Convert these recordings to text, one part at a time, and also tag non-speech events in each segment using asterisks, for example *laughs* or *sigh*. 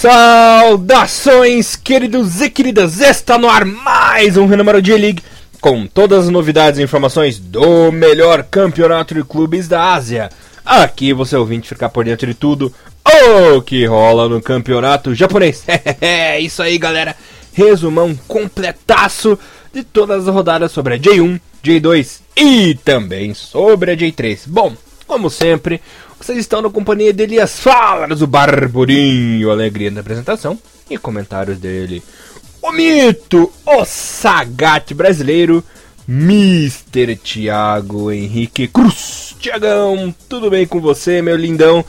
Saudações, queridos e queridas! Está no ar mais um Renamaro J-League com todas as novidades e informações do melhor campeonato de clubes da Ásia. Aqui você ouvinte ficar por dentro de tudo o que rola no campeonato japonês. É *laughs* isso aí, galera. Resumão completaço de todas as rodadas sobre a J1, J2 e também sobre a J3. Bom, como sempre, vocês estão na companhia de Elias Falas, o Barburinho, alegria na apresentação e comentários dele. O mito, o sagate brasileiro, Mr. Thiago Henrique Cruz. Tiagão, tudo bem com você, meu lindão?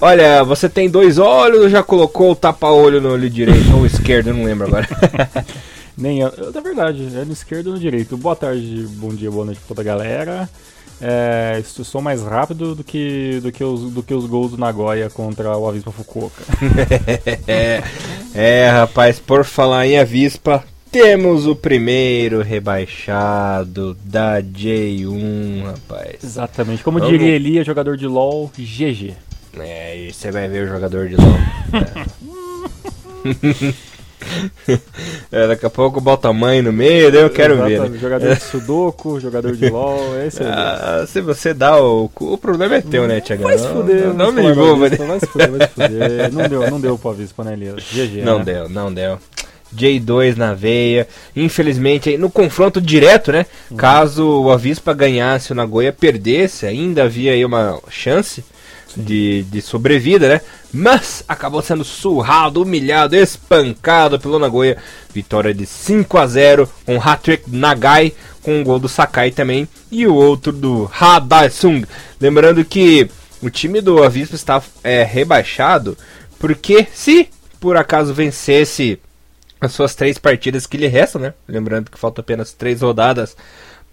Olha, você tem dois olhos ou já colocou o tapa-olho no olho direito ou esquerdo? Eu não lembro agora. *laughs* Nem eu. É verdade, é no esquerdo ou no direito. Boa tarde, bom dia, boa noite pra toda a galera. É, sou mais rápido do que, do, que os, do que os gols do Nagoya contra o Avispa Fukuoka. *laughs* é, é, rapaz, por falar em Avispa, temos o primeiro rebaixado da J1, rapaz. Exatamente, como Vamos... diria Elia, jogador de LoL, GG. É, e você vai ver o jogador de LoL. é. *laughs* *laughs* é, daqui a pouco bota a mãe no meio, daí eu quero ver. Né? Jogador de *laughs* Sudoku, jogador de LOL, é isso aí. Ah, se você dá o. O problema é teu, né, Thiago? Vai se fuder, não, não, me envolva. Né? Vai se fuder, vai se fuder. Não deu, não deu pro Avispa, né, Elias? GG. Não né? deu, não deu. J2 na veia. Infelizmente, no confronto direto, né? Uhum. Caso o Avispa ganhasse o Nagoya perdesse, ainda havia aí uma chance de, de sobrevida, né? Mas acabou sendo surrado, humilhado, espancado pelo Nagoya. Vitória de 5 a 0 com hat-trick Nagai, com um gol do Sakai também e o outro do Hadaesung. Lembrando que o time do Avispa está é, rebaixado porque se por acaso vencesse as suas três partidas que lhe restam, né? Lembrando que faltam apenas três rodadas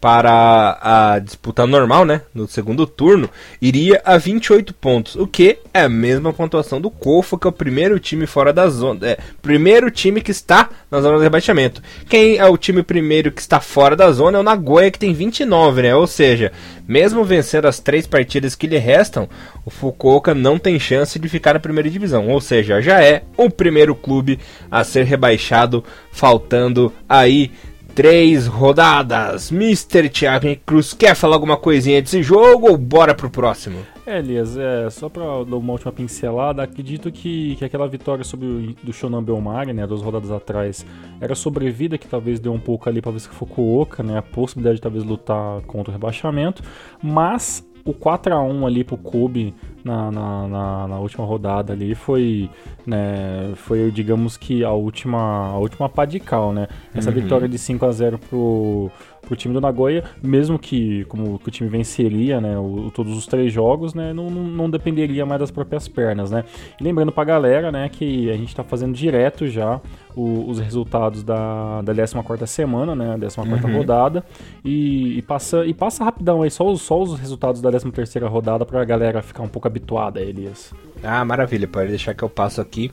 para a disputa normal, né, no segundo turno, iria a 28 pontos, o que é a mesma pontuação do Kofa, que é o primeiro time fora da zona, é, primeiro time que está na zona de rebaixamento. Quem é o time primeiro que está fora da zona é o Nagoya, que tem 29, né, ou seja, mesmo vencendo as três partidas que lhe restam, o Fukuoka não tem chance de ficar na primeira divisão, ou seja, já é o primeiro clube a ser rebaixado, faltando aí três rodadas. Mr. Thiago Cruz, quer falar alguma coisinha desse jogo ou bora pro próximo? É, Elias, é, só pra dar uma última pincelada, acredito que, que aquela vitória sobre o do Shonan Belmari, né, duas rodadas atrás, era sobrevida que talvez deu um pouco ali pra ver se Fukuoka, né, a possibilidade de talvez lutar contra o rebaixamento, mas o 4 a 1 ali pro Kobe na, na, na, na, última rodada ali foi, né, foi digamos que a última, a última pá de cal, né? Essa uhum. vitória de 5 a 0 pro, pro time do Nagoya, mesmo que como que o time venceria, né, o, todos os três jogos, né, não, não, dependeria mais das próprias pernas, né. E lembrando pra galera, né, que a gente tá fazendo direto já o, os resultados da, da 14 semana, né, 14 uhum. rodada, e, e, passa, e passa rapidão aí, só os, só os resultados da 13 rodada pra galera ficar um pouco habituada, Elias. Ah, maravilha, pode deixar que eu passo aqui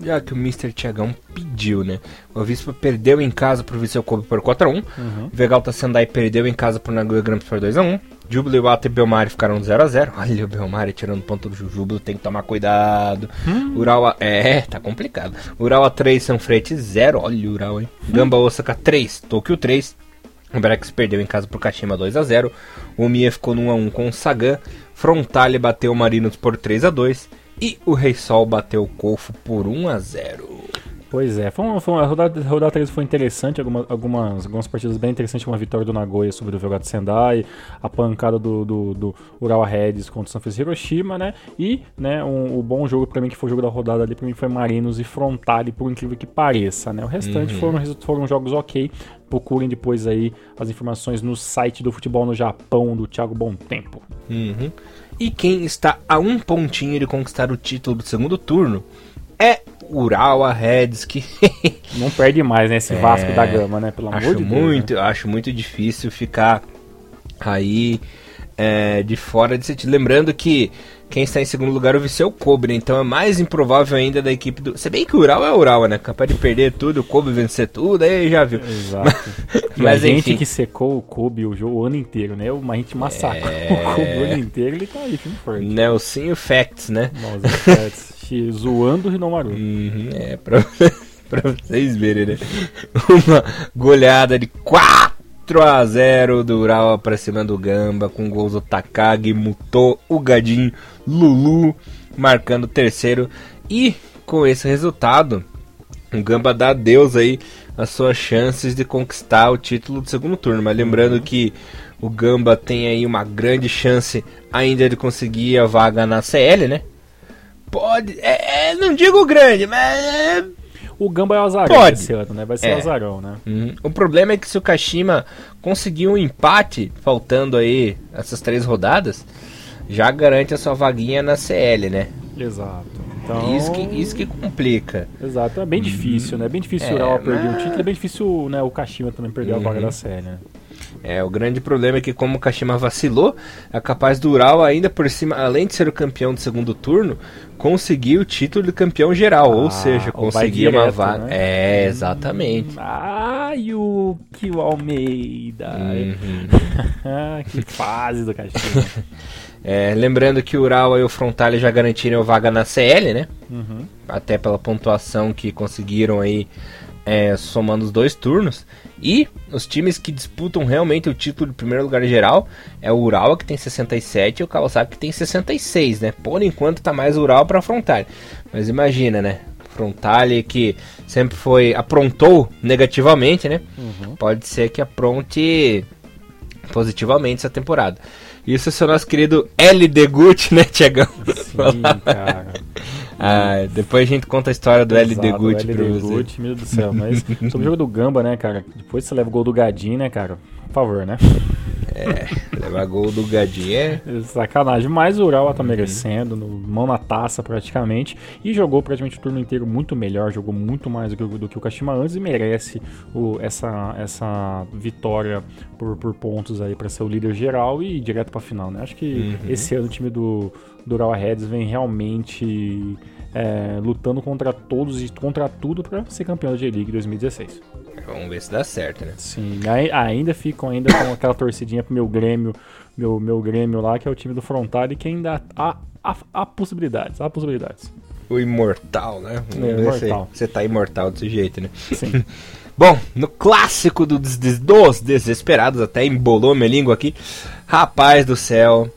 já que o Mr. Tiagão pediu, né? O Avispa perdeu em casa pro Viseu Kobe por 4x1. Uhum. O Vegalta Sendai perdeu em casa pro Nagoya Grampus por 2x1. Júbilo, Iwata e Belmari ficaram 0x0. *laughs* Olha o Belmari tirando ponto do Júbilo, tem que tomar cuidado. Hum. Urawa, é, tá complicado. Urawa 3, São Frete 0. Olha o Urawa, hein? Hum. Gamba Osaka 3, Tokyo 3. O Brex perdeu em casa pro Kashima 2x0. O Mia ficou no 1x1 com o Sagan. Frontale bateu o Marinos por 3x2. E o Rei Sol bateu o Cofo por 1 a 0 Pois é, foi uma, foi uma, a rodada, a rodada 3 foi interessante, algumas, algumas, algumas partidas bem interessantes, uma vitória do Nagoya sobre o Velgato Sendai, a pancada do, do, do Urawa Reds contra o San Francisco Hiroshima, né? E né, um, o bom jogo para mim, que foi o jogo da rodada ali, para mim foi Marinos e Frontale, por incrível que pareça, né? O restante uhum. foram, foram jogos ok, procurem depois aí as informações no site do Futebol no Japão, do Thiago Bom Tempo. Uhum. E quem está a um pontinho de conquistar o título do segundo turno é Urawa Reds, que *laughs* não perde mais, né? Esse é, Vasco da Gama, né? Pelo acho amor de muito, Deus. Né? Acho muito difícil ficar aí é, de fora de título. Lembrando que quem está em segundo lugar é o Viseu Kobe, então é mais improvável ainda da equipe do. Se bem que o Ural é o Ural, né? Capaz de perder tudo, o Kobe vencer tudo, aí já viu. Exato. *laughs* Mas, a gente que secou o Kobe o, jogo, o ano inteiro, né? Uma gente massacrou é... o Kobe o ano inteiro, ele tá aí, filme forte. Nelsinho Facts, né? Nossa, Facts. *laughs* zoando o Hinomaru. Uhum, é, pra, *laughs* pra vocês verem, né? Uma goleada de 4 a 0 do Urawa pra cima do Gamba, com gols do Takagi, Muto, o Gadin, Lulu, marcando o terceiro. E com esse resultado, o Gamba dá adeus aí as suas chances de conquistar o título do segundo turno. Mas lembrando que o Gamba tem aí uma grande chance ainda de conseguir a vaga na CL, né? Pode, é, é, não digo grande, mas é, O Gamba é o azarão Pode. esse ano, né? Vai ser É. o azarão, né? Uhum. O problema é que se o Kashima conseguir um empate, faltando aí essas três rodadas, já garante a sua vaguinha na CL, né? Exato. Então, Isso, que, isso que complica. Exato, é bem difícil, né? É bem difícil É, o Urawa perder o mas- título, é bem difícil né, o Kashima também perder a vaga Uhum. da série, né? É, o grande problema é que como o Kashima vacilou, é capaz do Ural ainda por cima, além de ser o campeão do segundo turno, conseguir o título de campeão geral, ou Ah, seja, ou vai conseguir uma vaga. né? É, exatamente. Ai, o Kio Almeida. Uhum. *laughs* Que fase do Kashima. *laughs* É, lembrando que o Ural e o Frontale já garantiram vaga na CL, né? Uhum. até pela pontuação que conseguiram aí é, somando os dois turnos. E os times que disputam realmente o título de primeiro lugar geral é o Urawa que tem 67 e o Kawasaki que tem 66, né? Por enquanto tá mais Ural para Frontale. Mas imagina, né? Frontale que sempre foi aprontou negativamente, né? Uhum. Pode ser que apronte positivamente essa temporada. Isso é o nosso querido LD Gucci, né, Tiagão? Sim, cara. *laughs* Ah, depois a gente conta a história do LD Exato, Gucci LD pra você. Gucci, meu Deus do céu. Mas *laughs* sobre o jogo do Gamba, né, cara? Depois você leva o gol do Gadin, né, cara? Favor, né? Levar gol do Gadinho é. Sacanagem, mas o Urawa tá Uhum. merecendo, no- mão na taça praticamente, e jogou praticamente o turno inteiro muito melhor, jogou muito mais do que, o- do que o Kashima antes e merece o- essa, essa vitória por, por pontos aí pra ser o líder geral e ir direto pra final, né? Acho que Uhum. esse ano o time do, do Urawa Reds vem realmente é, lutando contra todos e contra tudo pra ser campeão da J-League 2016. Vamos ver se dá certo, né? Sim, ai- ainda ficam ainda com aquela torcidinha pro meu Grêmio, meu, meu Grêmio lá, que é o time do Frontale, que ainda há, há, há possibilidades, há possibilidades. O imortal, né? Vamos É, imortal. você tá imortal desse jeito, né? Sim. *laughs* Bom, no clássico do des- des- dos desesperados, até embolou minha língua aqui. Rapaz do céu,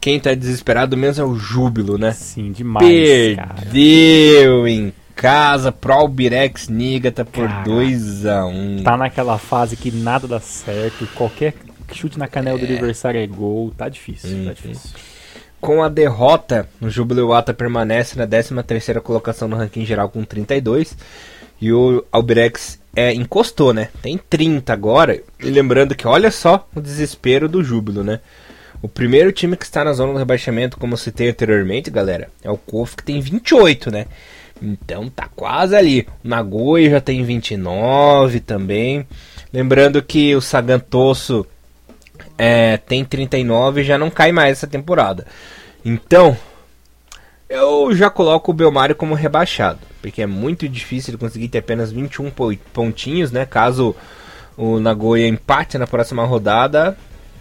quem tá desesperado mesmo é o Júbilo, né? Sim, demais, cara. Perdeu em casa pro Albirex Nigata por Cara, 2x1. Tá naquela fase que nada dá certo, qualquer chute na canela do adversário é gol, tá difícil, Uhum. tá difícil. Com a derrota, o Júbilo Iwata permanece na 13ª colocação no ranking geral com 32. E o Albirex é, encostou, né? Tem 30 agora. E lembrando que olha só o desespero do Júbilo, né? O primeiro time que está na zona do rebaixamento, como eu citei anteriormente, galera, é o KOF que tem 28, né? Então tá quase ali. O Nagoya já tem 29 também. Lembrando que o Sagantoso é, tem 39 e já não cai mais essa temporada. Então, eu já coloco o Belmário como rebaixado, porque é muito difícil ele conseguir ter apenas 21 po- pontinhos, né? Caso o Nagoya empate na próxima rodada,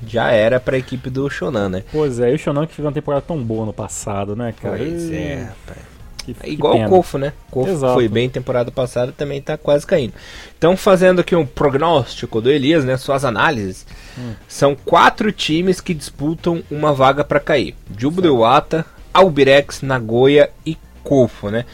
já era para a equipe do Shonan, né? Pois é, e o Shonan que fez uma temporada tão boa no passado, né, cara? Pois é, Ih, rapaz. que- É igual o Kofo, né? Kofo foi bem temporada passada, também tá quase caindo. Então, fazendo aqui um prognóstico do Elias, né? Suas análises. Hum. São quatro times que disputam uma vaga para cair: Júbilo Iwata, Albirex, Nagoya e Kofo, né?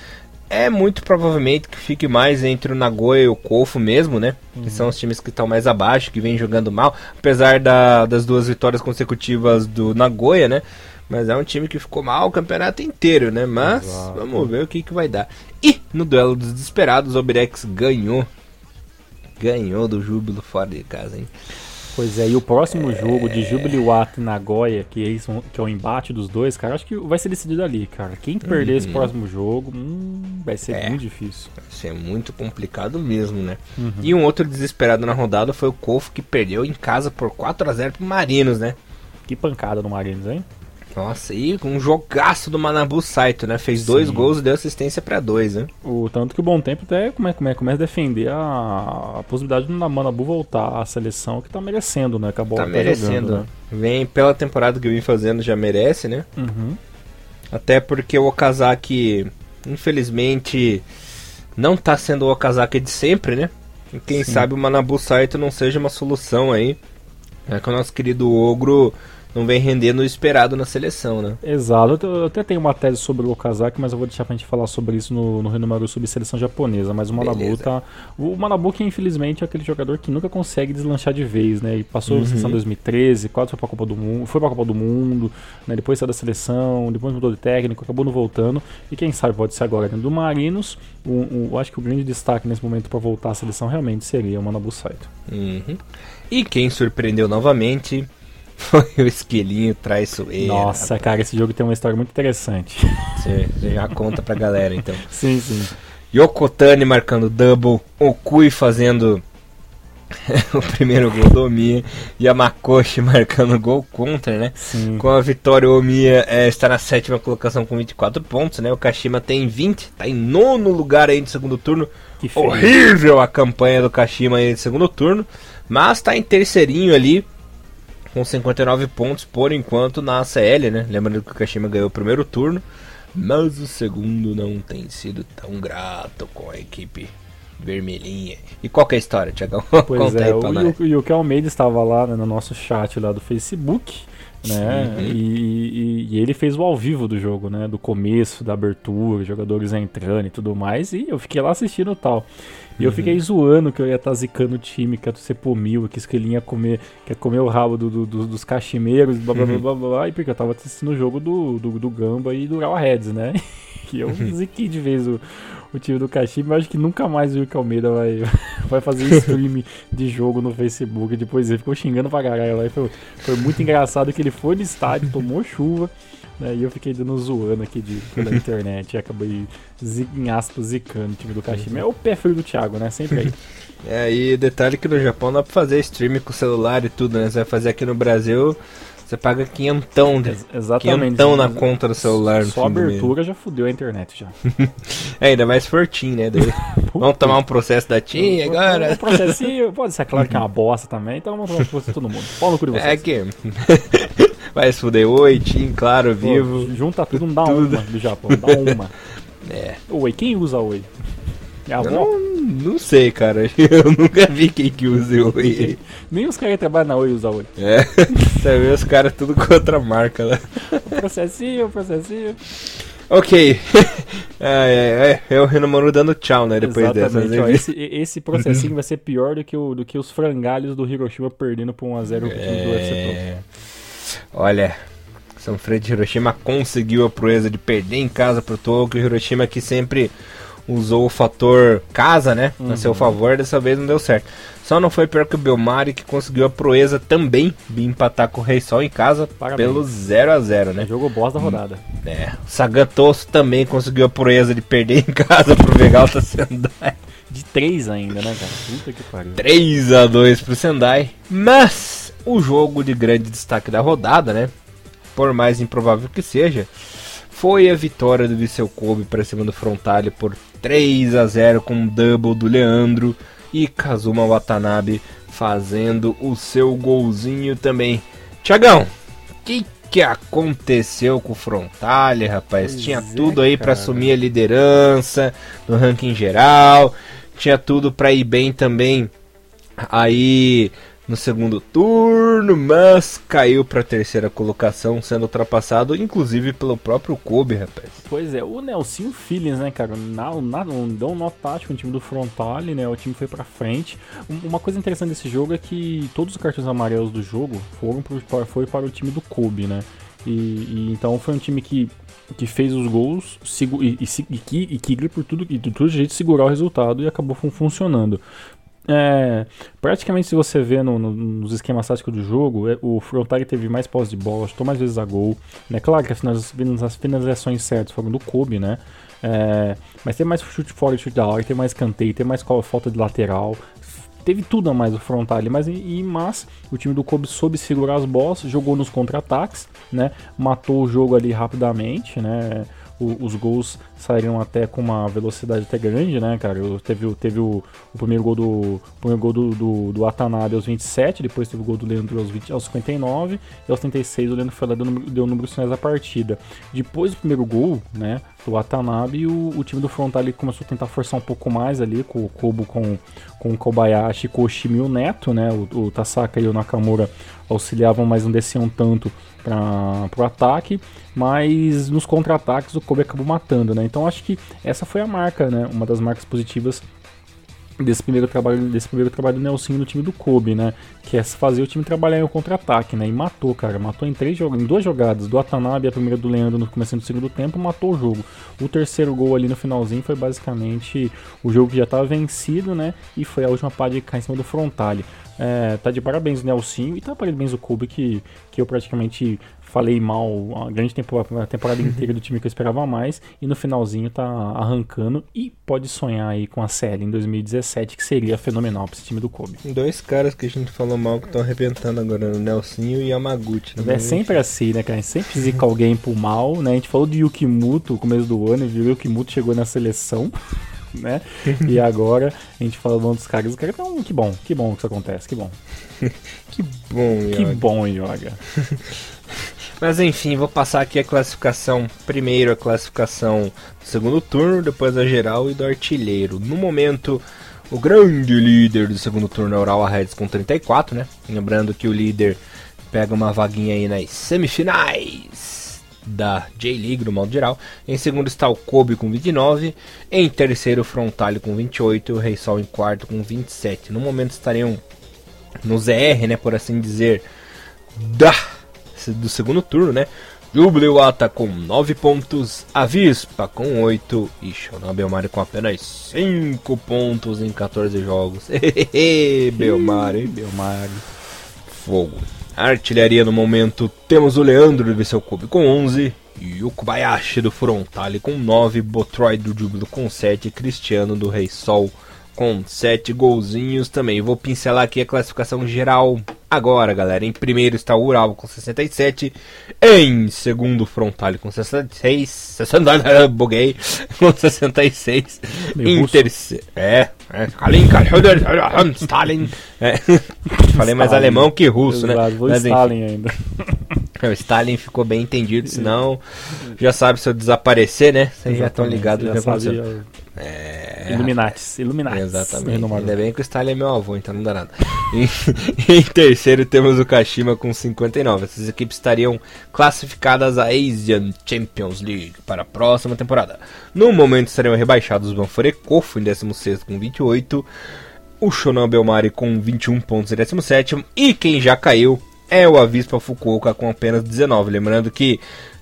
É muito provavelmente que fique mais entre o Nagoya e o Kofo mesmo, né? Que são os times que estão mais abaixo, que vêm jogando mal. Apesar da- das duas vitórias consecutivas do Nagoya, né? Mas é um time que ficou mal o campeonato inteiro, né? Mas Exato. vamos ver o que, que vai dar. E no duelo dos desesperados, o Albirex ganhou. Ganhou do Júbilo fora de casa, hein? Pois é, e o próximo jogo de Jubilee e Nagoya, que é, isso, que é o embate dos dois, cara, acho que vai ser decidido ali, cara. Quem perder esse próximo jogo, hum, vai ser Uhum. É. muito difícil. Isso é muito complicado mesmo, né? Uhum. E um outro desesperado na rodada foi o Kofo, que perdeu em casa por 4 a 0 pro Marinos, né? Que pancada no Marines, hein? Nossa, e um jogaço do Manabu Saito, né? Fez dois Sim. gols e deu assistência pra dois, né? O tanto que o Bom Tempo até come, come, começa a defender a, a possibilidade do Manabu voltar à seleção, que tá merecendo, né? Acabou Tá até merecendo. jogando, né? Vem pela temporada que vem fazendo, já merece, né? Uhum. Até porque o Okazaki Infelizmente, não tá sendo o Okazaki de sempre, né? E quem Sim. sabe o Manabu Saito não seja uma solução aí. É que o nosso querido Ogro não vem rendendo o esperado na seleção, né? Exato. Eu até tenho uma tese sobre o Okazaki, mas eu vou deixar pra gente falar sobre isso no, no Renomaru sobre seleção japonesa. Mas o Manabu tá. O Manabu, que infelizmente é aquele jogador que nunca consegue deslanchar de vez, né? E passou uhum. a seleção 2013, quase foi pra Copa do Mundo, foi pra Copa do Mundo, né? Depois saiu da seleção, depois mudou de técnico, acabou não voltando. E quem sabe pode ser agora dentro do Marinos. O, o, acho que o grande destaque nesse momento para voltar à seleção realmente seria o Manabu Saito. Uhum. E quem surpreendeu novamente foi o esquilinho traiçoeiro. Nossa, cara, esse jogo tem uma história muito interessante. Você já conta pra galera então. *laughs* sim, sim. Yokotani marcando double, Okui fazendo *laughs* o primeiro gol do Omiya e a Makoshi marcando gol contra, né? Sim. Com a vitória, o Omiya é, está na sétima colocação com 24 pontos, né? O Kashima tem 20, tá em nono lugar aí no segundo turno. Horrível a campanha do Kashima aí no segundo turno, mas tá em terceirinho ali com 59 pontos por enquanto na ACL, né? Lembrando que o Kashima ganhou o primeiro turno, mas o segundo não tem sido tão grato com a equipe vermelhinha. E qual que é a história, Tiagão? *laughs* Pois é, o, o Yuki Almeida estava lá né, no nosso chat lá do Facebook, né? E, e, e, ele fez o ao vivo do jogo, né? Do começo, da abertura, jogadores entrando e tudo mais. E eu fiquei lá assistindo tal. E eu fiquei zoando que eu ia estar tá zicando o time, que ia ser por mil, que ele ia comer, que ia comer o rabo do, do, do, dos cachimeiros, blá blá, blá blá blá blá, e porque eu tava assistindo o jogo do, do, do Gamba e do Real Reds, né? *laughs* E eu ziquei de vez o, o time do Kashima, mas acho que nunca mais o Wilke Almeida vai, *laughs* vai fazer stream de jogo no Facebook. Depois ele ficou xingando pra caralho lá. Foi, foi muito engraçado que ele foi no estádio, tomou chuva. Né, e eu fiquei dando zoando aqui de, pela *laughs* internet e acabei, em aspas, zicando o time do Kashima. É o pé frio do Thiago, né? Sempre aí. É, e detalhe que no Japão dá pra fazer stream com celular e tudo, né? Você vai fazer aqui no Brasil, você paga quinhentão, de, Exatamente. quinhentão na conta do celular. Só a abertura já fudeu a internet já. *laughs* é, ainda mais for TIM, né? Daí, *laughs* vamos tomar um processo da TIM agora? Um processinho, pode ser claro que é uma bosta também, então vamos tomar um processo de todo mundo. Pau no cu de vocês. É que... vai se fuder, oi, TIM, claro, vivo. Pô, junta tudo, não dá tudo. uma do Japão, dá uma. *laughs* É. Oi, quem usa oi? É a avó? Não, não sei, cara. *laughs* Eu nunca vi quem que usa Oi. *laughs* Nem os caras que trabalham na Oi usam Oi. É, você vê os caras tudo com outra marca lá. O processinho, o processinho. Ok. é, é, é, o Renomaru dando tchau, né? Depois Exatamente, dessa. Ó, esse, esse processinho vai ser pior do que, o, do que os frangalhos do Hiroshima perdendo por 1x0 é... do UFC Olha, São Freire de Hiroshima conseguiu a proeza de perder em casa pro Tokyo. Hiroshima que sempre usou o fator casa, né? Uhum. A seu uhum. favor, dessa vez não deu certo. Só não foi pior que o Belmari, que conseguiu a proeza também de empatar com o Rei Sol em casa Parabéns. pelo 0 a 0 né? Jogou boss da rodada. É. O Sagantoso também conseguiu a proeza de perder em *laughs* casa pro Vegalta Sendai. De 3 ainda, né, cara? Puta que pariu. 3 a 2 pro Sendai. Mas o jogo de grande destaque da rodada, né? Por mais improvável que seja, foi a vitória do Viseu Kobe para cima do Frontale por 3 a 0 com um double do Leandro e Kazuma Watanabe fazendo o seu golzinho também. Tiagão, o que, que aconteceu com o Frontale, rapaz? Pois tinha é, tudo aí para assumir a liderança no ranking geral, tinha tudo para ir bem também aí no segundo turno, mas caiu para a terceira colocação, sendo ultrapassado inclusive pelo próprio Kobe, rapaz. Pois é, o Nelson Phillips, né, cara, na, na, deu um nó tático no time do Frontale, né, o time foi para frente. Uma coisa interessante desse jogo é que todos os cartões amarelos do jogo foram pro, foi para o time do Kobe, né. E, e, então foi um time que, que fez os gols e, e, e, que, e que por tudo de todo jeito segurar o resultado e acabou funcionando. É, praticamente, se você vê no, no, nos esquemas táticos do jogo, é, o Frontale teve mais posse de bola, chutou mais vezes a gol. Né? Claro que as, as finalizações certas foram do Kobe, né? É, mas tem mais chute fora e chute da hora, tem mais canteio, tem mais falta de lateral. Teve tudo a mais o Frontale, mas, e, mas o time do Kobe soube segurar as bolas, jogou nos contra-ataques, né? Matou o jogo ali rapidamente, né? O, os gols saíram até com uma velocidade até grande, né, cara? Teve, teve o, o primeiro gol, do, primeiro gol do, do, do Watanabe aos 27, depois teve o gol do Leandro aos, 20, aos 59 e aos 36 o Leandro foi lá deu, deu números finais da partida. Depois do primeiro gol, né, do Watanabe, o, o time do frontal começou a tentar forçar um pouco mais ali com o Kobo com, com Kobayashi, com o Oshimi e o Neto, né? O, o Tasaka e o Nakamura auxiliavam, mas não desciam tanto para o ataque, mas nos contra-ataques o Kobe acabou matando, né? Então acho que essa foi a marca, né? Uma das marcas positivas desse primeiro trabalho desse primeiro trabalho do Nelsinho no time do Kobe, né? Que é fazer o time trabalhar em um contra-ataque, né? E matou, cara. Matou em três em duas jogadas. Do Atanabe, a primeira do Leandro no começo do segundo tempo, matou o jogo. O terceiro gol ali no finalzinho foi basicamente o jogo que já estava vencido, né? E foi a última pá de cair em cima do Frontale. É, tá de parabéns o Nelsinho e tá de parabéns o Kobe que, que eu praticamente falei mal a grande temporada, a temporada inteira do time que eu esperava mais e no finalzinho tá arrancando e pode sonhar aí com a série em 2017 que seria fenomenal para esse time do Kobe. Dois caras que a gente falou mal que estão arrebentando agora, o Nelsinho e Yamaguchi. Né? É sempre assim, né, cara? A gente sempre zica alguém pro mal, né? A gente falou do Yukimuto no começo do ano, viu? O Yukimuto chegou na seleção. *laughs* né? e agora a gente fala falando dos caras, os caras então, que bom, que bom que isso acontece, que bom. *laughs* que bom, Yoga. Que bom, Yoga. Mas enfim, vou passar aqui a classificação. Primeiro a classificação do segundo turno, depois a geral e do artilheiro. No momento, o grande líder do segundo turno é o Urawa Reds com 34, né? Lembrando que o líder pega uma vaguinha aí nas semifinais da J-League, no modo geral. Em segundo está o Kobe com 29. Em terceiro, o Frontale com 28. E o Rei Sol em quarto com 27. No momento estariam no ZR, né? Por assim dizer, da do segundo turno, né? Jubileota com 9 pontos, Avispa com 8 e Shonan Belmari com apenas 5 pontos em 14 jogos. *laughs* Belmari, Belmari. Fogo. Artilharia no momento, temos o Leandro do Viseu Cube com 11 e o Kobayashi do Frontale com 9, Botroid do Júbilo com 7 Cristiano do Rei Sol com 7 golzinhos também. Vou pincelar aqui a classificação geral agora, galera. Em primeiro está o Ural com 67. Em segundo, Frontale com 66. 60, *laughs* buguei. Com 66. em terceiro. É. é Stalin. É. *laughs* Falei mais alemão que russo, Exato, né? Vou Mas, Stalin ainda. *laughs* O Stalin ficou bem entendido, senão já sabe se eu desaparecer, né? Vocês já estão ligados já sabe, é... Illuminatis, Illuminatis. Exatamente. Ainda bem que o Stalin é meu avô, então não dá nada. *laughs* em, em, terceiro temos o Kashima com 59. Essas equipes estariam classificadas à Asian Champions League para a próxima temporada. No momento estariam rebaixados o Banfore Kofo em 16 com 28. O Shonan Belmari com 21 pontos em 17 e quem já caiu é o Avispa Fukuoka com apenas 19. Lembrando que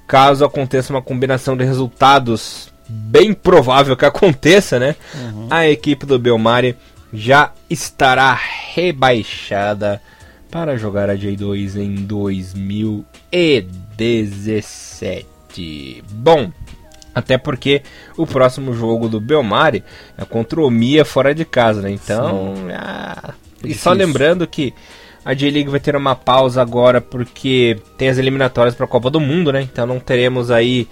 caso aconteça uma combinação de resultados bem provável que aconteça, né? Uhum. A equipe do Belmari já estará rebaixada para jogar a J2 em 2017. Bom, até porque o próximo jogo do Belmari é contra o Mia fora de casa, né? Então, ah, e só lembrando que a J-League vai ter uma pausa agora porque tem as eliminatórias para a Copa do Mundo, né? Então não teremos aí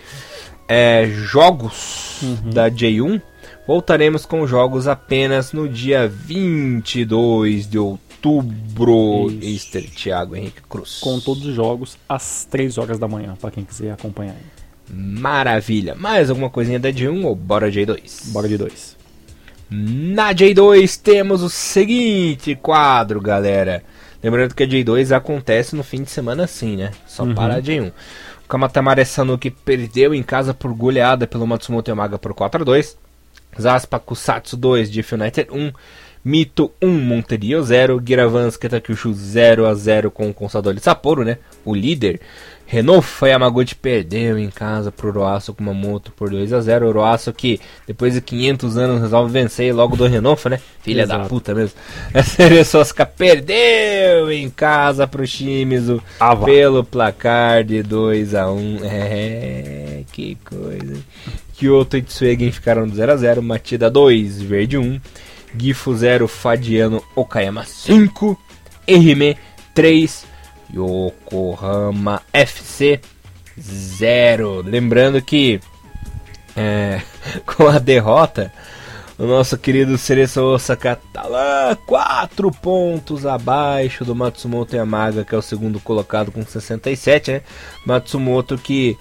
é, jogos uhum. da J1. Voltaremos com jogos apenas no dia 22 de outubro. Easter, Thiago Henrique Cruz. Com todos os jogos às 3 horas da manhã, para quem quiser acompanhar. Maravilha. Mais alguma coisinha da J1 ou bora J2? Bora J2. Na J2 temos o seguinte quadro, galera. Lembrando que a J2 acontece no fim de semana sim, né? Só uhum. para a J1. O Kamatamare Sanuki perdeu em casa por goleada pelo Matsumoto Yamaga por 4 a 2 Zaspa Kusatsu 2, de United 1. Mito 1, Monterio 0. Giravans Ketakyushu 0 a 0 com o Consadole Sapporo, né? O líder. Renofa Yamaguchi perdeu em casa pro Oroaço com uma moto por 2 a 0 Oroaço que depois de 500 anos resolve vencer logo do Renofa, né? Filha Exato. da puta mesmo. *laughs* A Ceresosca perdeu em casa pro Shimizu ah, pelo placar de 2 a 1 É, que coisa. Kyoto e Tsuegen ficaram no 0 a 0 Matida 2, Verde 1. Gifu 0, Fadiano Okayama 5. Erime 3. Yokohama FC 0. Lembrando que é, *laughs* com a derrota, o nosso querido Cereço Osaka tá lá 4 pontos abaixo do Matsumoto Yamaga, que é o segundo colocado com 67, né? Matsumoto que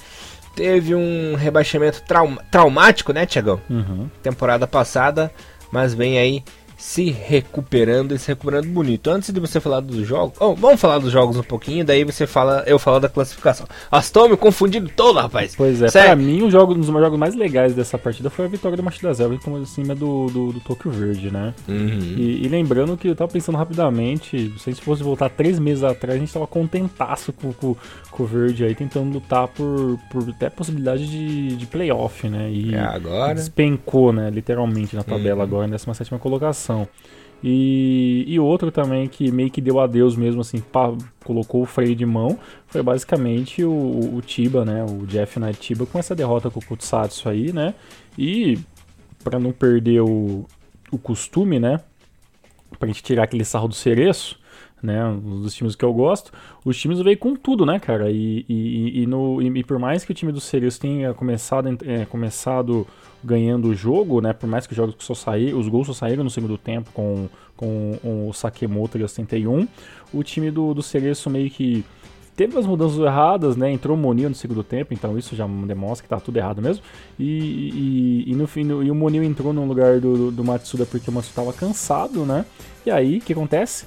teve um rebaixamento traumático, né, Tiagão? Uhum. Temporada passada, mas vem aí se recuperando e se recuperando bonito. Antes de você falar dos jogos, oh, vamos falar dos jogos um pouquinho, daí você fala, eu falo da classificação. Estou me confundindo todo, rapaz. Pois é, Sério? pra mim, um, jogo, um dos jogos mais legais dessa partida foi a vitória do Machida Zelda como cima do, do, do Tokyo Verde, né? Uhum. E, e, lembrando que eu tava pensando rapidamente, se a gente fosse voltar três meses atrás, a gente tava contentaço com, com, com o Verde aí, tentando lutar por, por até possibilidade de, de playoff, né? E é agora. despencou, né? Literalmente na tabela uhum. agora, em 17 colocação. E, e outro também que meio que deu adeus mesmo, assim, pá, colocou o freio de mão, foi basicamente o, o Tiba, né? O Jeff Knight Tiba com essa derrota com o Kutsatsu aí, né? E para não perder o, o costume, né? Pra gente tirar aquele sarro do cereço, né? Um dos times que eu gosto. Os times veio com tudo, né, cara? E, e, e, no, e, por mais que o time do Cereço tenha começado, é, começado ganhando o jogo, né? Por mais que os jogos só saíram, os gols só saíram no segundo tempo com, com, com o Sakemoto e 71, o time do, do meio que teve as mudanças erradas, né? Entrou o Monil no segundo tempo, então isso já demonstra que tá tudo errado mesmo. E, e, e no fim, no, e o Monil entrou no lugar do, do, do Matsuda porque o Matsuda estava cansado, né? E aí, o que acontece?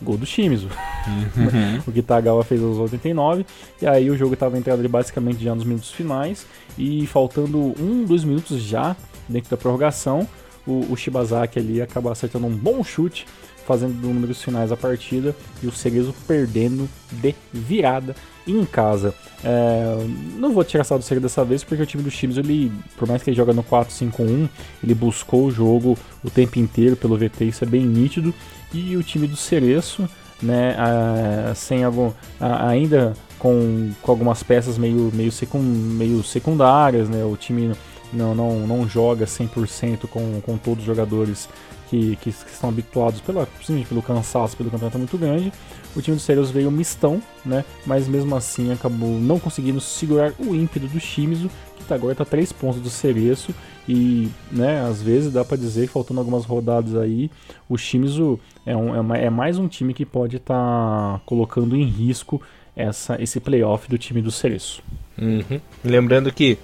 Gol do Shimizu. Uhum. *laughs* o Kitagawa fez aos 89. E aí o jogo estava entrando basicamente já nos minutos finais. E faltando um, dois minutos já dentro da prorrogação, o, o Shibazaki ali acaba acertando um bom chute, fazendo números finais a partida. E o Cerezo perdendo de virada em casa. É, não vou tirar sal do Cerezo dessa vez, porque o time do Shimizu, ele, por mais que ele joga no 4-5-1, ele buscou o jogo o tempo inteiro pelo VT, isso é bem nítido e o time do Cereço, né, a, sem algum, a, ainda com, com algumas peças meio, meio, secund, meio secundárias, né, o time não, não, não joga 100% com, com todos os jogadores que, que, que estão habituados pela, pelo cansaço, pelo campeonato muito grande. O time do Cerezo veio mistão, né, mas mesmo assim acabou não conseguindo segurar o ímpeto do Shimizu, que tá, agora está 3 pontos do Cereço e, né, às vezes dá para dizer que faltando algumas rodadas aí, o Shimizu é, um, é, é mais um time que pode estar tá colocando em risco essa, esse playoff do time do Cereço. Uhum. Lembrando que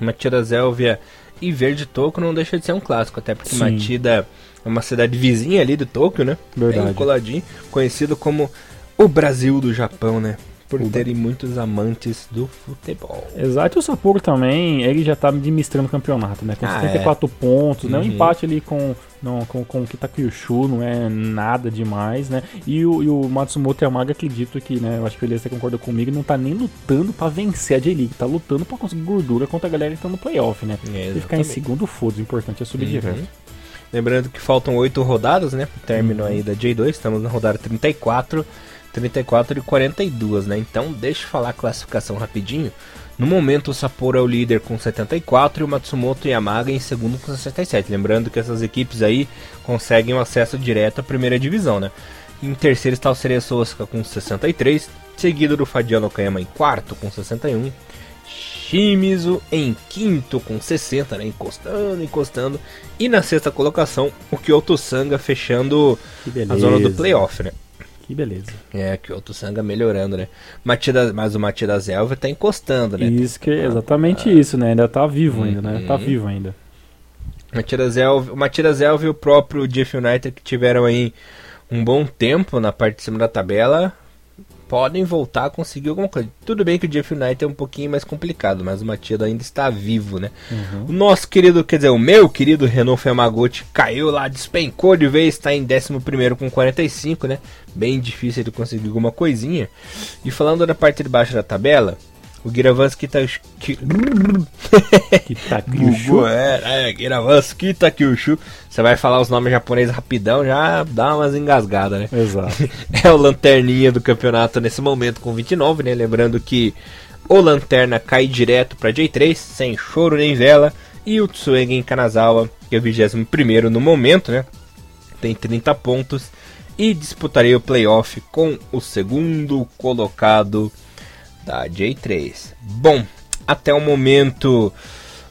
Matida Zélvia e Verde Toco não deixa de ser um clássico, até porque Sim. Matida é uma cidade vizinha ali de Tóquio, né? Verdade. Bem coladinho, conhecido como o Brasil do Japão, né? Por terem muitos amantes do futebol. Exato, e o Sapporo também, ele já tá administrando o campeonato, né? Com ah, 74 é. pontos, uhum. né? Um uhum. empate ali com, não, com, com o Kitakyushu não é nada demais, né? E o, e o Matsumoto Yamaga, acredito que, né? Eu acho que ele até concorda comigo, não tá nem lutando para vencer a J-League, tá lutando para conseguir gordura contra a galera que tá no playoff, né? É, ficar em segundo, foda o importante é subir uhum. direto. Lembrando que faltam oito rodadas, né? Pro término uhum. aí da J2, estamos na rodada 34. 34 e 42, né? Então, deixa eu falar a classificação rapidinho. No momento, o Sapporo é o líder com 74 e o Matsumoto Yamaga em segundo com 67. Lembrando que essas equipes aí conseguem o acesso direto à primeira divisão, né? Em terceiro está o Osaka com 63, seguido do Fadiano Okayama em quarto com 61. Shimizu em quinto com 60, né? Encostando, encostando. E na sexta colocação, o Kyoto Sanga fechando a zona do playoff, né? Que beleza. É, que o outro Sanga melhorando, né? Matida, mas o Matida Zelva tá encostando, né? Isso que é exatamente ah, isso, né? Ainda tá vivo ainda, né? Tá uhum. vivo ainda. O Matida Zelva e o próprio Jeff United que tiveram aí um bom tempo na parte de cima da tabela, podem voltar a conseguir alguma coisa. Tudo bem que o Jeff Knight é um pouquinho mais complicado, mas o Matias ainda está vivo, né? Uhum. O nosso querido, quer dizer, o meu querido Renault Femaguchi caiu lá, despencou de vez, está em 11 com 45, né? Bem difícil de conseguir alguma coisinha. E falando da parte de baixo da tabela, o Giravans Kitakyushu. Kitakyushu. é, é, Giravans Kitakyushu. Você vai falar os nomes japoneses rapidão, já dá umas engasgadas, né? Exato. *laughs* é o lanterninha do campeonato nesse momento com 29, né? Lembrando que o Lanterna cai direto para J3, sem choro nem vela. E o Tsuegen Kanazawa, que é o 21 no momento, né? Tem 30 pontos. E disputarei o playoff com o segundo colocado da J3. Bom, até o momento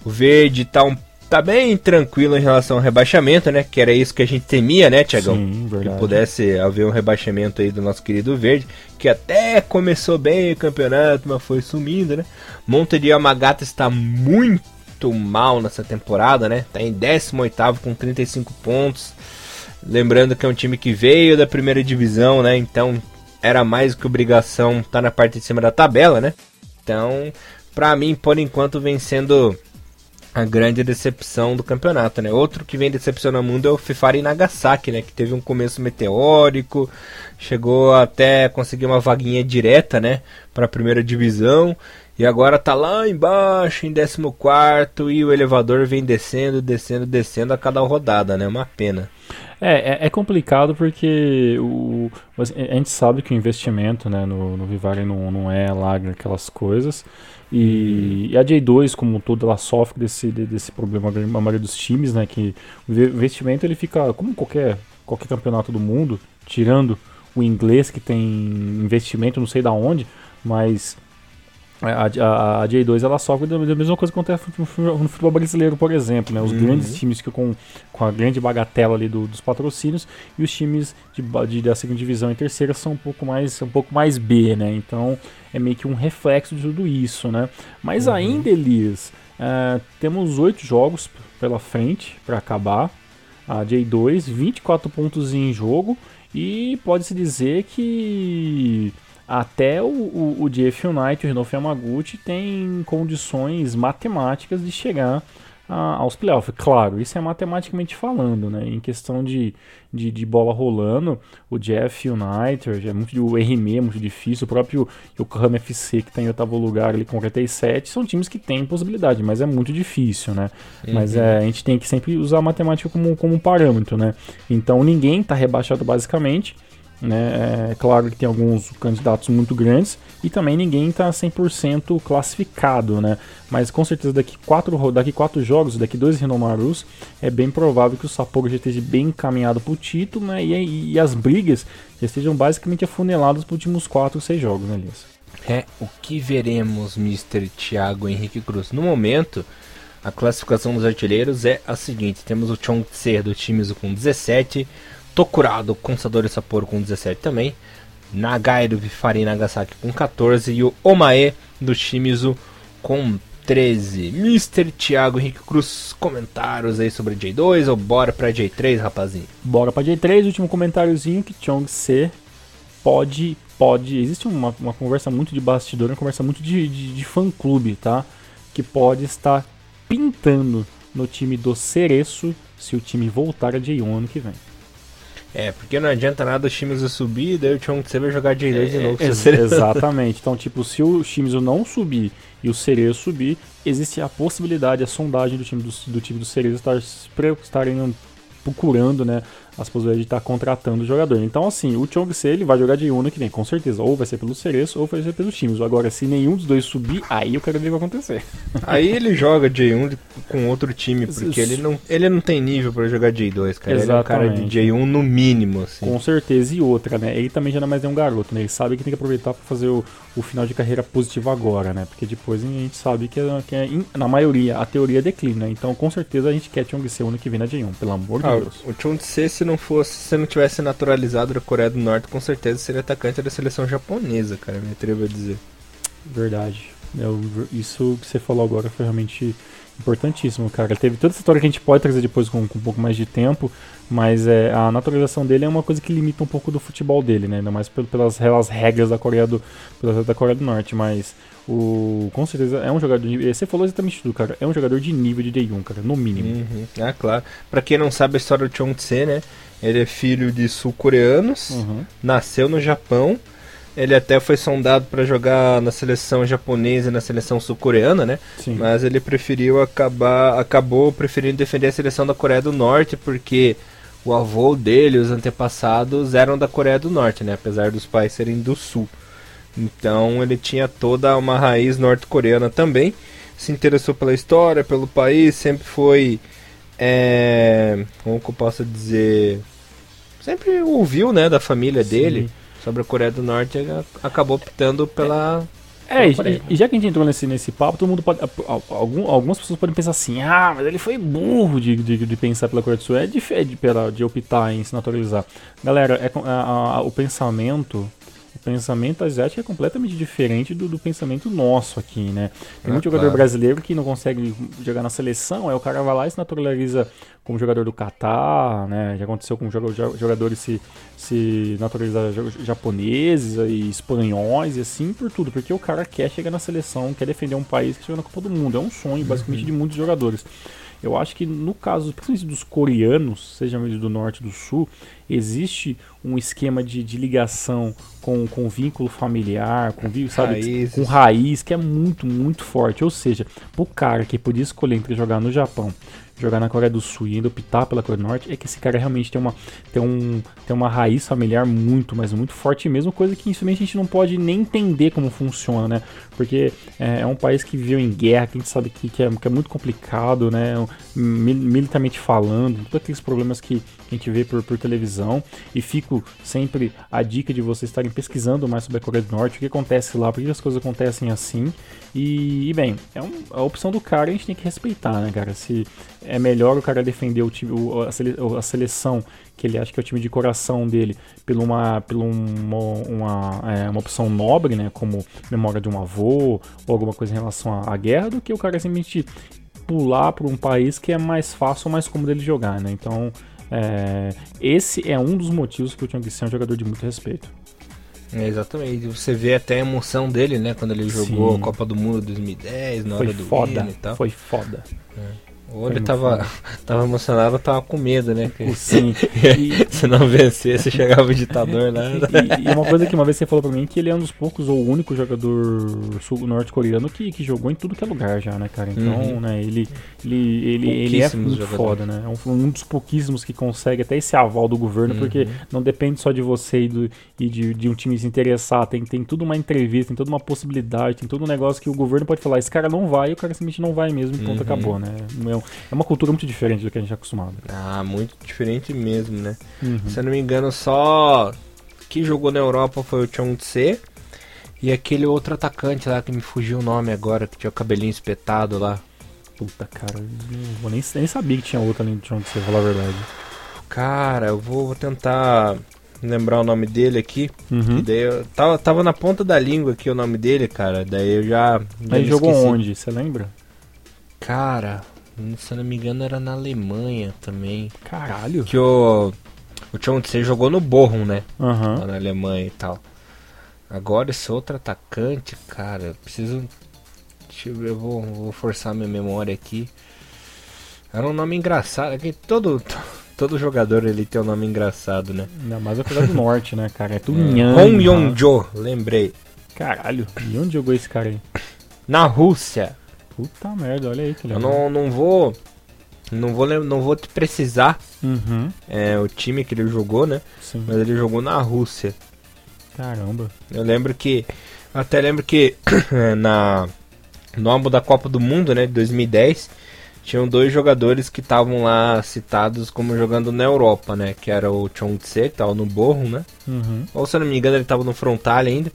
O Verde tá um tá bem tranquilo em relação ao rebaixamento, né? Que era isso que a gente temia, né, Tiagão? Sim, verdade. Que pudesse haver um rebaixamento aí do nosso querido Verde, que até começou bem o campeonato, mas foi sumindo, né? Monte de Yamagata está muito mal nessa temporada, né? Tá em 18º com 35 pontos. Lembrando que é um time que veio da primeira divisão, né? Então era mais que obrigação tá na parte de cima da tabela, né? Então, pra mim, por enquanto, vem sendo a grande decepção do campeonato, né? Outro que vem decepcionando o mundo é o Fifari Nagasaki, né? Que teve um começo meteórico, chegou até conseguir uma vaguinha direta, né? Para a primeira divisão e agora tá lá embaixo em 14 e o elevador vem descendo, descendo, descendo a cada rodada, né? Uma pena. É, é, é complicado porque o, a gente sabe que o investimento né, no, no Vivari não, não é lá aquelas coisas. E, e, a J2, como um todo, ela sofre desse, desse problema, a maioria dos times, né? Que o investimento ele fica, como qualquer, qualquer campeonato do mundo, tirando o inglês que tem investimento não sei da onde, mas a, a, a, J2 ela sofre da, mesma coisa que acontece no futebol brasileiro, por exemplo, né? Os uhum. grandes times que com, com a grande bagatela ali do, dos patrocínios e os times de, de, da segunda divisão e terceira são um pouco mais um pouco mais B, né? Então é meio que um reflexo de tudo isso, né? Mas uhum. ainda, Elias, uh, temos oito jogos pela frente para acabar. A J2, 24 pontos em jogo e pode-se dizer que até o, o, o JF United, o Renof Yamaguchi, tem condições matemáticas de chegar a, aos playoffs. Claro, isso é matematicamente falando, né? Em questão de, de, de bola rolando, o Jeff United, é muito, o RME é muito difícil, o próprio Yokohama FC, que está em oitavo lugar ali com 47, são times que têm possibilidade, mas é muito difícil, né? Uhum. Mas é, a gente tem que sempre usar a matemática como, como um parâmetro, né? Então ninguém está rebaixado basicamente. Né? É claro que tem alguns candidatos muito grandes e também ninguém está 100% classificado, né? Mas com certeza daqui quatro, daqui quatro jogos, daqui dois Renomarus, é bem provável que o Sapporo já esteja bem encaminhado para o título né? E, e, as brigas já estejam basicamente afuneladas para os últimos quatro, seis jogos, né? É, o que veremos, Mr. Thiago Henrique Cruz? No momento, a classificação dos artilheiros é a seguinte: temos o Chongtse do Shimizu com 17, Tokurado com Sadori Sapporo com 17 também. Nagai do Vifari Nagasaki com 14 e o Omae do Shimizu com 13. Mr. Thiago Henrique Cruz, comentários aí sobre J2 ou bora pra J3, rapazinho? Bora pra J3, último comentáriozinho que Chong C pode, pode, existe uma, uma conversa muito de bastidor, uma conversa muito de, de, de fã-clube, tá? Que pode estar pintando no time do Cereço se o time voltar a J1 ano que vem. É, porque não adianta nada o Shimizu subir, daí o Chong vai jogar J2 é, de novo. Ex exatamente. Então, tipo, se o Shimizu não subir e o Cerezo subir, existe a possibilidade, a sondagem do time do, do time do Cerezo estar, estarem procurando, né, as possibilidades de estar contratando o jogador. Então, assim, o Chong Se ele vai jogar de Uno que vem, com certeza. Ou vai ser pelo Cereço ou vai ser pelos times. Agora, se nenhum dos dois subir, aí eu quero ver o que vai acontecer. Aí ele joga J1 com outro time, porque ele não, ele não tem nível para jogar J2, cara. Exatamente. Ele é um cara de J1 no mínimo, assim. Com certeza. E outra, né? Ele também já não é mais um garoto, né? Ele sabe que tem que aproveitar para fazer o, o final de carreira positivo agora, né? Porque depois a gente sabe que, é, que é, na maioria, a teoria declina, né? Então, com certeza, a gente quer Chong Se ano que vem na J1, pelo amor ah, de Deus. O Chong Se, se não fosse se não tivesse naturalizado da Coreia do Norte, com certeza seria atacante da seleção japonesa, cara, me atrevo a dizer. Verdade. Eu, isso que você falou agora foi realmente importantíssimo, cara. Teve toda essa história que a gente pode trazer depois com, com um pouco mais de tempo, mas é, a naturalização dele é uma coisa que limita um pouco do futebol dele, né? Ainda mais pelas, pelas regras da Coreia do, da Coreia do Norte, mas o, com certeza é um jogador de Você falou exatamente tudo, cara. É um jogador de nível de Day 1, cara, no mínimo. Uhum. Ah, claro. Pra quem não sabe a história do Chong Tse, né? Ele é filho de sul-coreanos, uhum. nasceu no Japão. Ele até foi sondado para jogar na seleção japonesa e na seleção sul-coreana, né? Sim. Mas ele preferiu acabar, acabou preferindo defender a seleção da Coreia do Norte porque o avô dele, os antepassados eram da Coreia do Norte, né? Apesar dos pais serem do Sul. Então ele tinha toda uma raiz norte-coreana também. Se interessou pela história, pelo país, sempre foi é, como que eu posso dizer, sempre ouviu, né, da família dele Sim. Sobre a Coreia do Norte, acabou optando pela É, e, e, já que a gente entrou nesse, nesse papo, todo mundo pode. Algum, algumas pessoas podem pensar assim, ah, mas ele foi burro de, de, de pensar pela Coreia do Sul. É de, de, de optar em se naturalizar. Galera, é, a, a, o pensamento o pensamento asiático é completamente diferente do, do pensamento nosso aqui, né? Tem muito jogador brasileiro que não consegue jogar na seleção, aí o cara vai lá e se naturaliza como jogador do Catar, né? Já aconteceu com jogadores se, se naturalizar japoneses e espanhóis e assim por tudo, porque o cara quer chegar na seleção, quer defender um país que chega na Copa do Mundo. É um sonho, basicamente, uhum. de muitos jogadores. Eu acho que no caso, principalmente dos coreanos, seja do norte do sul, existe um esquema de, de ligação com, com vínculo familiar, com vínculo, sabe, com raiz, que é muito, muito forte. Ou seja, o cara que podia escolher entre jogar no Japão jogar na Coreia do Sul e ainda optar pela Coreia do Norte é que esse cara realmente tem uma, tem um, tem uma raiz familiar muito, mas muito forte mesmo, coisa que infelizmente a gente não pode nem entender como funciona, né? Porque é, é um país que viveu em guerra, que a gente sabe que, que, é, que é muito complicado, né? Militarmente falando, todos aqueles problemas que a gente vê por, por televisão. E fico sempre a dica de vocês estarem pesquisando mais sobre a Coreia do Norte, o que acontece lá, por que as coisas acontecem assim. E, e bem, é um, a opção do cara a gente tem que respeitar, né, cara? Se é melhor o cara defender o time, a seleção, que ele acha que é o time de coração dele, por uma, por uma, uma, é, uma opção nobre, né, como memória de um avô ou alguma coisa em relação à, à guerra, do que o cara simplesmente pular para um país que é mais fácil ou mais cômodo ele jogar, né? Então, é, esse é um dos motivos que o Tiong é um jogador de muito respeito. É, exatamente. Você vê até a emoção dele, né? Quando ele jogou Sim. a Copa do Mundo 2010, na Foi hora do foda. e tal. Foi foda. É. Ou ele tava, *laughs* tava emocionado, tava com medo, né? Sim. E, *laughs* se não vencesse, chegava o ditador lá. E, e, uma coisa que uma vez você falou pra mim que ele é um dos poucos ou o único jogador norte-coreano que, que jogou em tudo que é lugar já, né, cara? Então, uhum. né, ele, ele, ele, ele é muito foda, né? É um, um, dos pouquíssimos que consegue até esse aval do governo, uhum. porque não depende só de você e, do, e de, de um time se interessar. Tem, tem tudo uma entrevista, tem toda uma possibilidade, tem todo um negócio que o governo pode falar, esse cara não vai e o cara simplesmente não vai mesmo e ponto, uhum. acabou, né? Não é é uma cultura muito diferente do que a gente é acostumado. Ah, muito diferente mesmo, né? Uhum. Se eu não me engano, só que jogou na Europa foi o Chong Tse. E aquele outro atacante lá que me fugiu o nome agora, que tinha o cabelinho espetado lá. Puta, cara, eu nem, nem sabia que tinha outro além do Chong Tse, pra falar a verdade. Cara, eu vou, vou tentar lembrar o nome dele aqui. Uhum. E daí eu tava, tava na ponta da língua aqui o nome dele, cara. Daí eu já. já Ele jogou onde? Você lembra? Cara, se eu não me engano, era na Alemanha também. Caralho. Que o. O Chong Tse jogou no Bochum, né? Uhum. Lá na Alemanha e tal. Agora esse outro atacante, cara, preciso. Deixa eu ver, eu vou, vou forçar minha memória aqui. Era um nome engraçado. Que todo, *laughs* todo jogador ele tem um nome engraçado, né? Ainda mais a Coreia do Norte, né, cara? É tudo é. Hong Yong-jo, lembrei. Caralho, e onde jogou esse cara aí? Na Rússia. Puta merda, olha aí que legal. Eu não, não vou. Não vou, não vou te precisar uhum. é, o time que ele jogou, né? Sim. Mas ele jogou na Rússia. Caramba. Eu lembro que. Até lembro que *clears throat* na, no álbum da Copa do Mundo, né, de 2010, tinham dois jogadores que estavam lá citados como jogando na Europa, né? Que era o Chong Tse, que tava no Borrom, né? Uhum. Ou se eu não me engano, ele tava no Frontal ainda.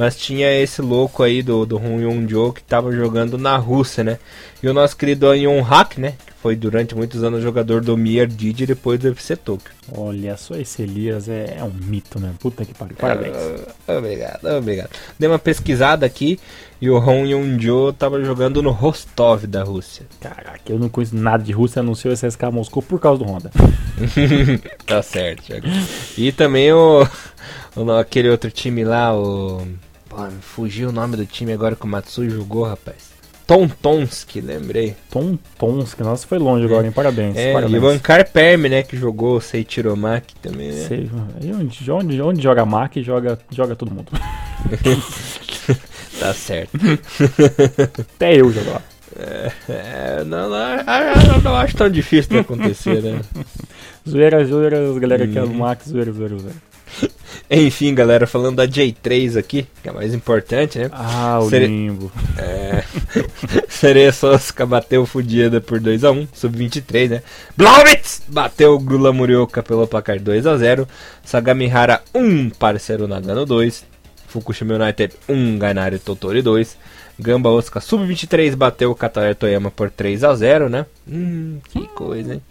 Mas tinha esse louco aí do, do Hong Yong-jo que tava jogando na Rússia, né? E o nosso querido Yon Hak, né? Que foi durante muitos anos jogador do Mier Didi depois do UFC Tokyo. Olha só, esse Elias é, é um mito, né? Puta que pariu. Parabéns. Uh, obrigado, obrigado. Dei uma pesquisada aqui e o Hong Yong-jo tava jogando no Rostov da Rússia. Caraca, eu não conheço nada de Rússia, a não ser o SSK Moscou por causa do Honda. *laughs* tá certo, Thiago. E também o, o, aquele outro time lá, o Pô, fugiu o nome do time agora que o Matsui jogou, rapaz. Tontonski, lembrei. Tontonski, nossa, foi longe agora, hein? Parabéns. É, parabéns. e o Ankar Perme, né, que jogou o Seitiromaki também, né? Sei, onde, onde, onde joga Maki, joga, joga todo mundo. *laughs* tá certo. *laughs* Até eu jogo lá. É, é, não, não, não, não, acho tão difícil de acontecer, né? *laughs* zoeira, zoeira, galera que é o Max, zoeira, zoeira, zoeira. *laughs* Enfim, galera, falando da J3 aqui, que é mais importante, né? Ah, o Sere... limbo. É. *laughs* Sereia Sosca bateu Fudieda por 2x1, sub-23, né? Blowitz bateu o Gula Murioka pelo placar 2x0. Sagamihara 1, parceiro Nagano 2. Fukushima United 1, Gainari Totori 2. Gamba Osaka Sub-23 bateu o Katara Toyama por 3 a 0 né? Hum, que coisa, hein?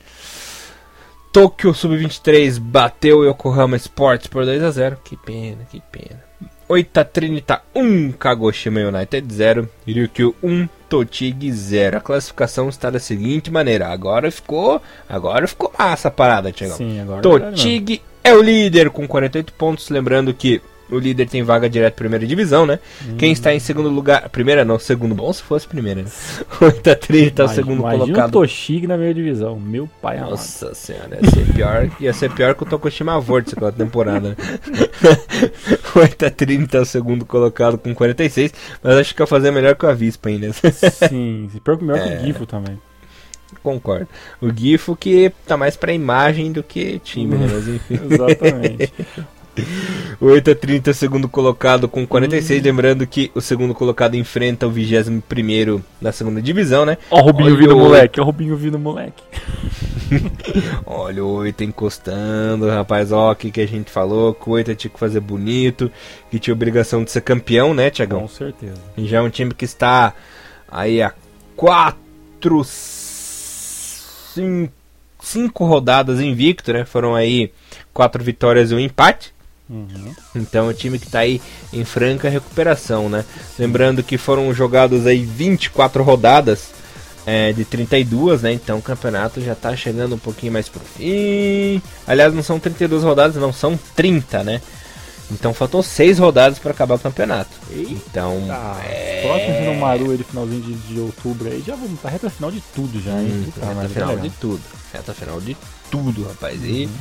Tokyo Sub-23 bateu o Yokohama Sports por 2 a 0 Que pena, que pena. Oita Trinita 1, Kagoshima United 0, Ryukyu 1, Totig 0. A classificação está da seguinte maneira. Agora ficou, agora ficou massa a parada, Tiagão. Sim, agora Totig é o líder com 48 pontos, lembrando que o líder tem vaga direto primeira divisão, né? Hum. Quem está em segundo lugar. Primeira não, segundo. Bom se fosse primeira, né? *laughs* 8 a 30 é o segundo imagina colocado. o Toshig na primeira divisão. Meu pai amado. Nossa senhora, ia ser pior, ia ser pior que o Tokushima Vortex aquela temporada. Né? *laughs* 8 a 30 é o segundo colocado com 46, mas acho que vai fazer melhor que o Avispa ainda. *laughs* Sim, pior que melhor é... que o Gifo também. Concordo. O Gifo que tá mais pra imagem do que time, né? Mas enfim. Exatamente. 8 a 30, segundo colocado com 46. Hum. Lembrando que o segundo colocado enfrenta o 21 na segunda divisão, né? Ó, o Rubinho vindo, moleque. Ó, o Rubinho vindo, moleque. *laughs* Olha o 8 encostando, rapaz. Ó, o que, que a gente falou. Que o 8 tinha que fazer bonito. Que tinha obrigação de ser campeão, né, Tiagão? Com certeza. E já é um time que está aí a 4, 5, 5 rodadas invicto, né? Foram aí quatro vitórias e um empate. Uhum. Então um time que está aí em franca recuperação, né? Lembrando que foram jogados aí 24 rodadas é, de 32, né? Então o campeonato já está chegando um pouquinho mais pro fim. Aliás, não são 32 rodadas, não, são 30, né? Então faltam 6 rodadas para acabar o campeonato. Então. É... Próximo no Maru, ele finalzinho de, de, outubro aí, já vamos pra reta final de tudo já, hein? Hum, reta final de tudo. Reta final de tudo, rapaz. E uhum.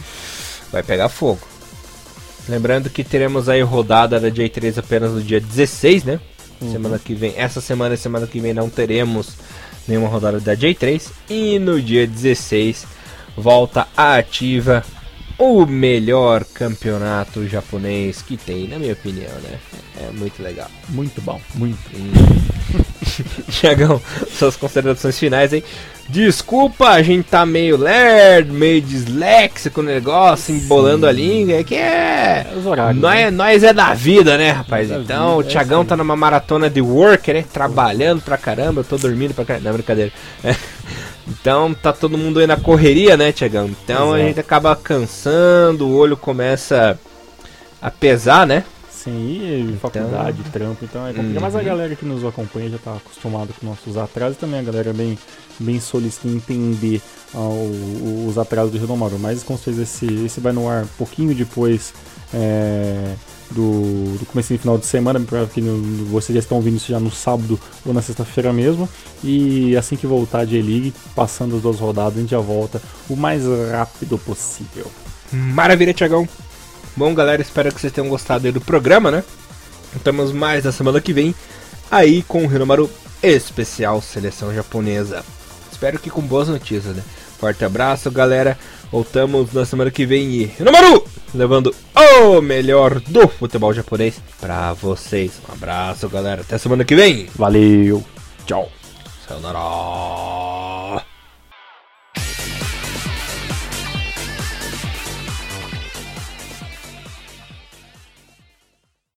vai pegar fogo. Lembrando que teremos aí rodada da J3 apenas no dia 16, né? Uhum. Semana que vem, essa semana e semana que vem não teremos nenhuma rodada da J3 e no dia 16 volta a ativa o melhor campeonato japonês que tem, na minha opinião, né? É muito legal. Muito bom, muito. *laughs* Tiagão, suas considerações finais, hein? Desculpa, a gente tá meio lerdo, meio disléxico no negócio, embolando a língua. É que é. é horários, nós, né? nós é da vida, né, rapaz? então, vida, o é tá numa maratona de work, né? Trabalhando pra caramba, eu tô dormindo pra caramba. Não, brincadeira. É. *laughs* Então, tá todo mundo aí na correria, né, Tiagão? Então Exato. a gente acaba cansando, o olho começa a pesar, né? Sim, então... faculdade, trampo, então é complicado. Uhum. Mas a galera que nos acompanha já está acostumada com nossos atrasos e também a galera bem, bem solicita entender uh, os atrasos do Renomaru. Mas com certeza esse, esse vai no ar um pouquinho depois é, do, do começo de final de semana, que vocês já estão ouvindo isso já no sábado ou na sexta-feira mesmo. E assim que voltar a J-League, passando as duas rodadas, a gente já volta o mais rápido possível. Maravilha, Tiagão! Bom, galera, espero que vocês tenham gostado do programa, né? Estamos mais na semana que vem aí com o Hiromaru especial seleção japonesa. Espero que com boas notícias, né? Forte abraço, galera. Voltamos na semana que vem e Hiromaru levando o melhor do futebol japonês para vocês. Um abraço, galera. Até semana que vem. Valeu. Tchau. Sayonara.